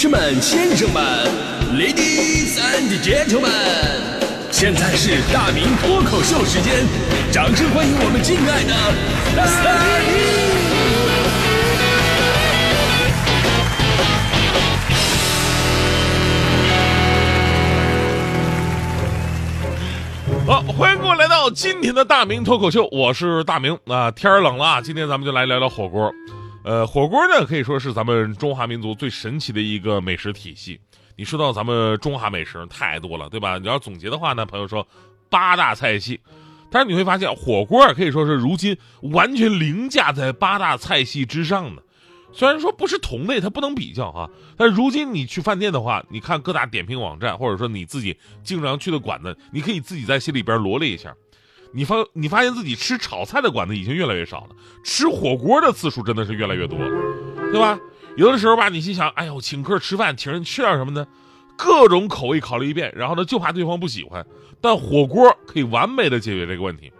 士们、先生们，Ladies and Gentlemen，现在是大明脱口秀时间，掌声欢迎我们敬爱的大明！好，欢迎各位来到今天的大明脱口秀，我是大明啊。天儿冷了，今天咱们就来聊聊火锅。呃，火锅呢可以说是咱们中华民族最神奇的一个美食体系。你说到咱们中华美食太多了，对吧？你要总结的话呢，朋友说八大菜系，但是你会发现火锅可以说是如今完全凌驾在八大菜系之上的。虽然说不是同类，它不能比较哈，但如今你去饭店的话，你看各大点评网站，或者说你自己经常去的馆子，你可以自己在心里边罗列一下，你发你发现自己吃炒菜的馆子已经越来越少了，吃火锅的次数真的是越来越多了，对吧？有的时候吧，你心想，哎呦，请客吃饭，请人吃点什么呢？各种口味考虑一遍，然后呢，就怕对方不喜欢，但火锅可以完美的解决这个问题。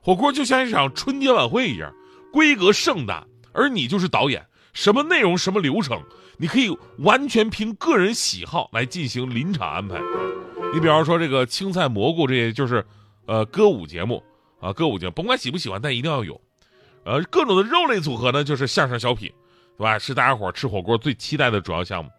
火锅就像一场春节晚会一样，规格盛大，而你就是导演。什么内容、什么流程，你可以完全凭个人喜好来进行临场安排。你比方说这个青菜蘑菇，这些就是，呃，歌舞节目啊，歌舞节目，甭管喜不喜欢，但一定要有。呃，各种的肉类组合呢，就是相声小品，对吧？是大家伙吃火锅最期待的主要项目。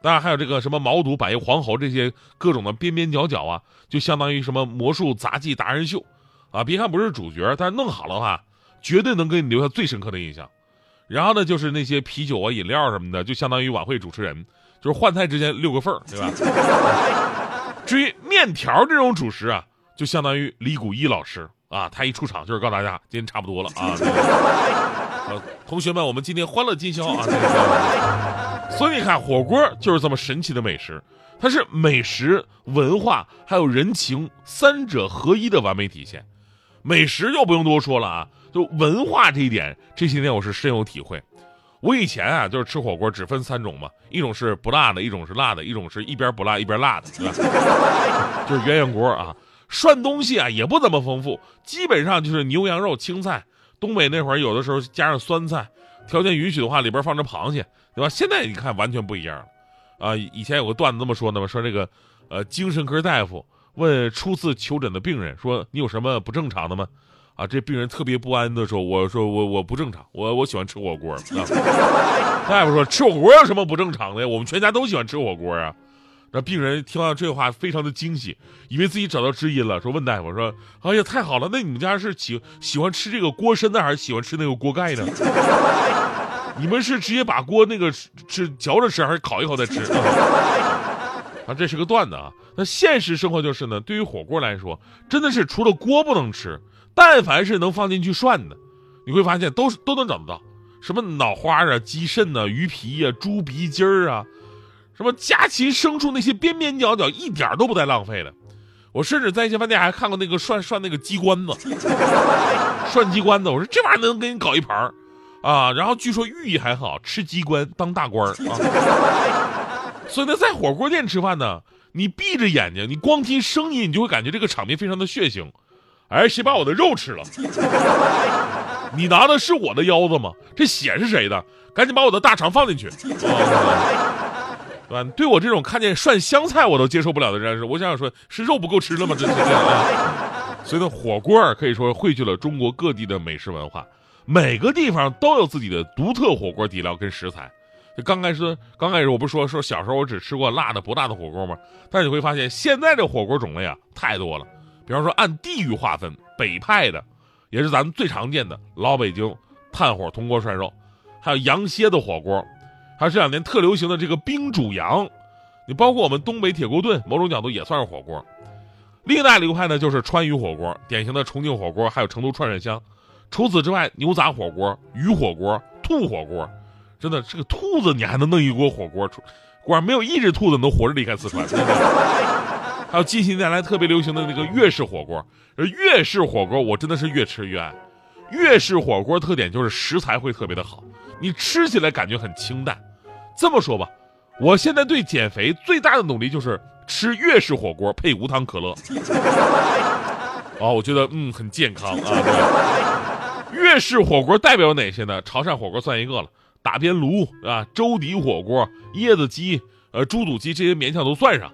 当然还有这个什么毛肚、百叶黄喉这些各种的边边角角啊，就相当于什么魔术杂技达人秀，啊，别看不是主角，但是弄好了的话，绝对能给你留下最深刻的印象。然后呢，就是那些啤酒啊、饮料什么的，就相当于晚会主持人，就是换菜之间六个缝对吧？至于面条这种主食啊，就相当于李谷一老师啊，他一出场就是告诉大家今天差不多了啊。呃，同学们，我们今天欢乐今宵啊。所以你看，火锅就是这么神奇的美食，它是美食、文化还有人情三者合一的完美体现。美食就不用多说了啊。就文化这一点，这些年我是深有体会。我以前啊，就是吃火锅只分三种嘛，一种是不辣的，一种是辣的，一种是一边不辣一边辣的，对吧？就是鸳鸯锅啊。涮东西啊也不怎么丰富，基本上就是牛羊肉、青菜。东北那会儿有的时候加上酸菜，条件允许的话里边放着螃蟹，对吧？现在你看完全不一样了。啊，以前有个段子这么说的嘛，说这个，呃，精神科大夫问初次求诊的病人说：“你有什么不正常的吗？”啊，这病人特别不安的说：“我说我我不正常，我我喜欢吃火锅。”啊大夫说：“吃火锅有什么不正常的呀？我们全家都喜欢吃火锅啊。”那病人听到这话非常的惊喜，以为自己找到知音了，说：“问大夫说，哎呀，太好了，那你们家是喜喜欢吃这个锅身的，还是喜欢吃那个锅盖呢？你们是直接把锅那个吃嚼着吃，还是烤一烤再吃？” 啊，这是个段子啊。那现实生活就是呢，对于火锅来说，真的是除了锅不能吃。但凡是能放进去涮的，你会发现都是都能找得到，什么脑花啊、鸡肾呐、鱼皮呀、猪鼻筋儿啊，什么家禽牲畜那些边边角角一点都不带浪费的。我甚至在一些饭店还看过那个涮涮那个鸡冠子，涮鸡冠子，我说这玩意儿能给你搞一盘儿啊！然后据说寓意还好，吃鸡冠当大官儿啊。所以呢，在火锅店吃饭呢，你闭着眼睛，你光听声音，你就会感觉这个场面非常的血腥。哎，谁把我的肉吃了？你拿的是我的腰子吗？这血是谁的？赶紧把我的大肠放进去。对吧？对我这种看见涮香菜我都接受不了的人，我想说，是肉不够吃了吗？这是啊。所以呢，火锅可以说汇聚了中国各地的美食文化，每个地方都有自己的独特火锅底料跟食材。就刚开始，刚开始我不是说说小时候我只吃过辣的不辣的火锅吗？但是你会发现，现在这火锅种类啊太多了。比方说，按地域划分，北派的，也是咱们最常见的老北京炭火铜锅涮肉，还有羊蝎子火锅，还有这两年特流行的这个冰煮羊，你包括我们东北铁锅炖，某种角度也算是火锅。另一大流派呢，就是川渝火锅，典型的重庆火锅，还有成都串串香。除此之外，牛杂火锅、鱼火锅、兔火锅，真的这个兔子你还能弄一锅火锅出，果然没有一只兔子能活着离开四川。还有近些年来特别流行的那个粤式火锅，而粤式火锅我真的是越吃越爱。粤式火锅特点就是食材会特别的好，你吃起来感觉很清淡。这么说吧，我现在对减肥最大的努力就是吃粤式火锅配无糖可乐。哦，我觉得嗯很健康啊。粤式火锅代表哪些呢？潮汕火锅算一个了，打边炉啊、粥底火锅、椰子鸡、呃猪肚鸡这些勉强都算上。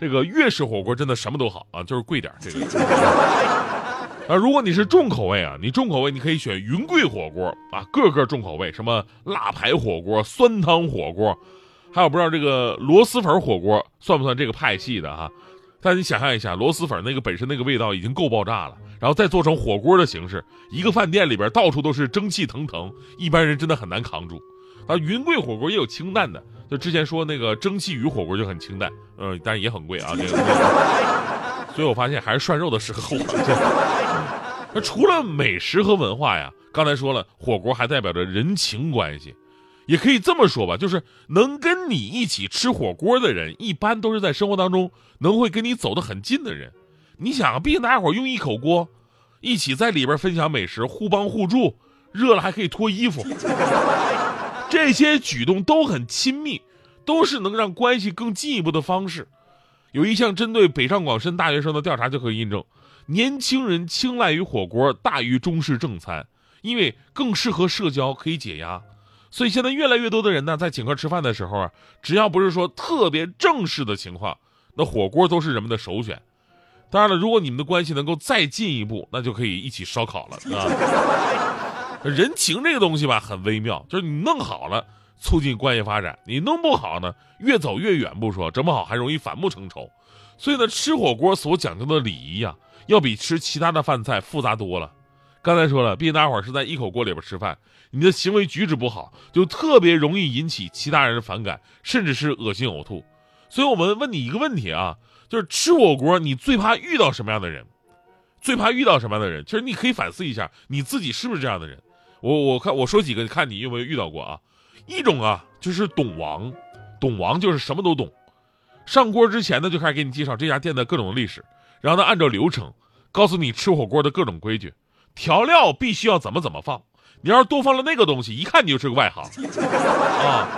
这个粤式火锅真的什么都好啊，就是贵点这个。啊，如果你是重口味啊，你重口味你可以选云贵火锅啊，个个重口味，什么辣排火锅、酸汤火锅，还有不知道这个螺蛳粉火锅算不算这个派系的哈？但你想象一下，螺蛳粉那个本身那个味道已经够爆炸了，然后再做成火锅的形式，一个饭店里边到处都是蒸汽腾腾，一般人真的很难扛住。啊，云贵火锅也有清淡的，就之前说那个蒸汽鱼火锅就很清淡，嗯，但是也很贵啊，这个。所以我发现还是涮肉的适合我。那除了美食和文化呀，刚才说了，火锅还代表着人情关系，也可以这么说吧，就是能跟你一起吃火锅的人，一般都是在生活当中能会跟你走得很近的人。你想啊，毕竟大家伙用一口锅，一起在里边分享美食，互帮互助，热了还可以脱衣服，这些举动都很亲密，都是能让关系更进一步的方式。有一项针对北上广深大学生的调查就可以印证，年轻人青睐于火锅大于中式正餐，因为更适合社交，可以解压。所以现在越来越多的人呢，在请客吃饭的时候啊，只要不是说特别正式的情况，那火锅都是人们的首选。当然了，如果你们的关系能够再进一步，那就可以一起烧烤了啊。人情这个东西吧，很微妙，就是你弄好了。促进关系发展，你弄不好呢，越走越远不说，整不好还容易反目成仇。所以呢，吃火锅所讲究的礼仪呀，要比吃其他的饭菜复杂多了。刚才说了，毕竟大伙儿是在一口锅里边吃饭，你的行为举止不好，就特别容易引起其他人的反感，甚至是恶心呕吐。所以我们问你一个问题啊，就是吃火锅你最怕遇到什么样的人？最怕遇到什么样的人？其实你可以反思一下，你自己是不是这样的人？我我看我说几个，看你有没有遇到过啊？一种啊，就是懂王，懂王就是什么都懂。上锅之前呢，就开始给你介绍这家店的各种历史，然后呢，按照流程告诉你吃火锅的各种规矩，调料必须要怎么怎么放。你要是多放了那个东西，一看你就是个外行 啊。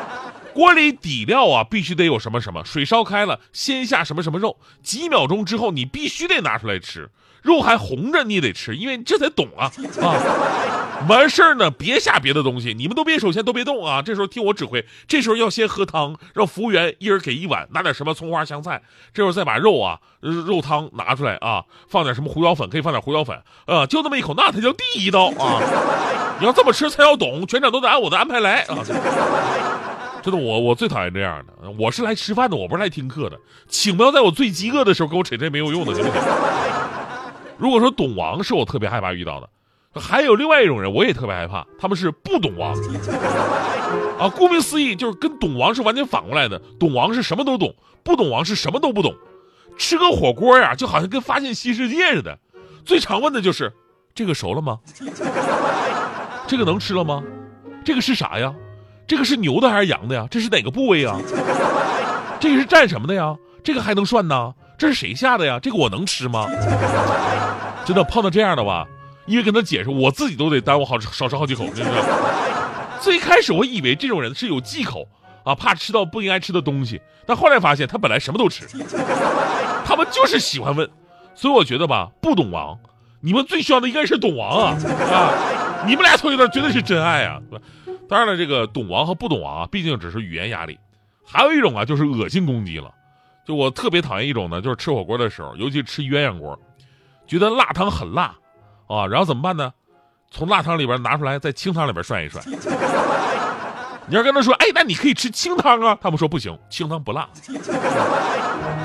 锅里底料啊，必须得有什么什么，水烧开了，先下什么什么肉，几秒钟之后你必须得拿出来吃，肉还红着你也得吃，因为这才懂啊 啊。完事儿呢，别下别的东西，你们都别首先都别动啊！这时候听我指挥，这时候要先喝汤，让服务员一人给一碗，拿点什么葱花香菜，这时候再把肉啊肉汤拿出来啊，放点什么胡椒粉，可以放点胡椒粉，呃，就那么一口，那才叫第一道啊！你要这么吃才要懂，全场都得按我的安排来啊！真的，我我最讨厌这样的，我是来吃饭的，我不是来听课的，请不要在我最饥饿的时候给我扯这些没有用的，行不行？如果说懂王是我特别害怕遇到的。还有另外一种人，我也特别害怕，他们是不懂王啊。顾名思义，就是跟懂王是完全反过来的。懂王是什么都懂，不懂王是什么都不懂。吃个火锅呀，就好像跟发现新世界似的。最常问的就是这个熟了吗？这个能吃了吗？这个是啥呀？这个是牛的还是羊的呀？这是哪个部位呀？这个是蘸什么的呀？这个还能涮呢？这是谁下的呀？这个我能吃吗？真的碰到这样的吧？因为跟他解释，我自己都得耽误好少吃好几口。最开始我以为这种人是有忌口啊，怕吃到不应该吃的东西。但后来发现他本来什么都吃，他们就是喜欢问。所以我觉得吧，不懂王，你们最需要的应该是懂王啊啊！你们俩凑一对绝对是真爱啊！当然了，这个懂王和不懂王啊，毕竟只是语言压力。还有一种啊，就是恶心攻击了。就我特别讨厌一种呢，就是吃火锅的时候，尤其吃鸳鸯锅，觉得辣汤很辣。啊，然后怎么办呢？从辣汤里边拿出来，在清汤里边涮一涮。你要跟他说，哎，那你可以吃清汤啊。他们说不行，清汤不辣。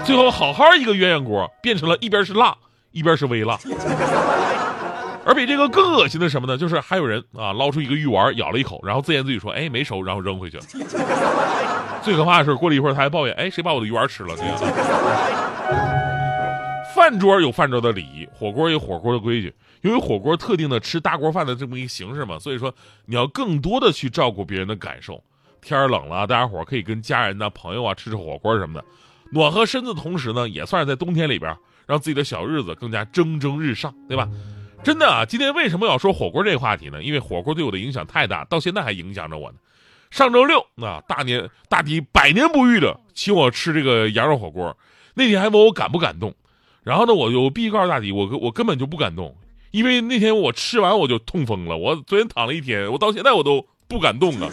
最后好好一个鸳鸯锅，变成了一边是辣，一边是微辣。而比这个更恶心的什么呢？就是还有人啊，捞出一个鱼丸，咬了一口，然后自言自语说，哎，没熟，然后扔回去了。最可怕的是，过了一会儿他还抱怨，哎，谁把我的鱼丸吃了？这样。饭桌有饭桌的礼仪，火锅有火锅的规矩。由于火锅特定的吃大锅饭的这么一个形式嘛，所以说你要更多的去照顾别人的感受。天冷了，大家伙可以跟家人呐、朋友啊吃吃火锅什么的，暖和身子的同时呢，也算是在冬天里边让自己的小日子更加蒸蒸日上，对吧？真的啊，今天为什么要说火锅这个话题呢？因为火锅对我的影响太大，到现在还影响着我呢。上周六啊，大年大迪百年不遇的请我吃这个羊肉火锅，那天还问我感不感动。然后呢，我我必须告诉大迪，我我根本就不敢动，因为那天我吃完我就痛风了。我昨天躺了一天，我到现在我都不敢动啊。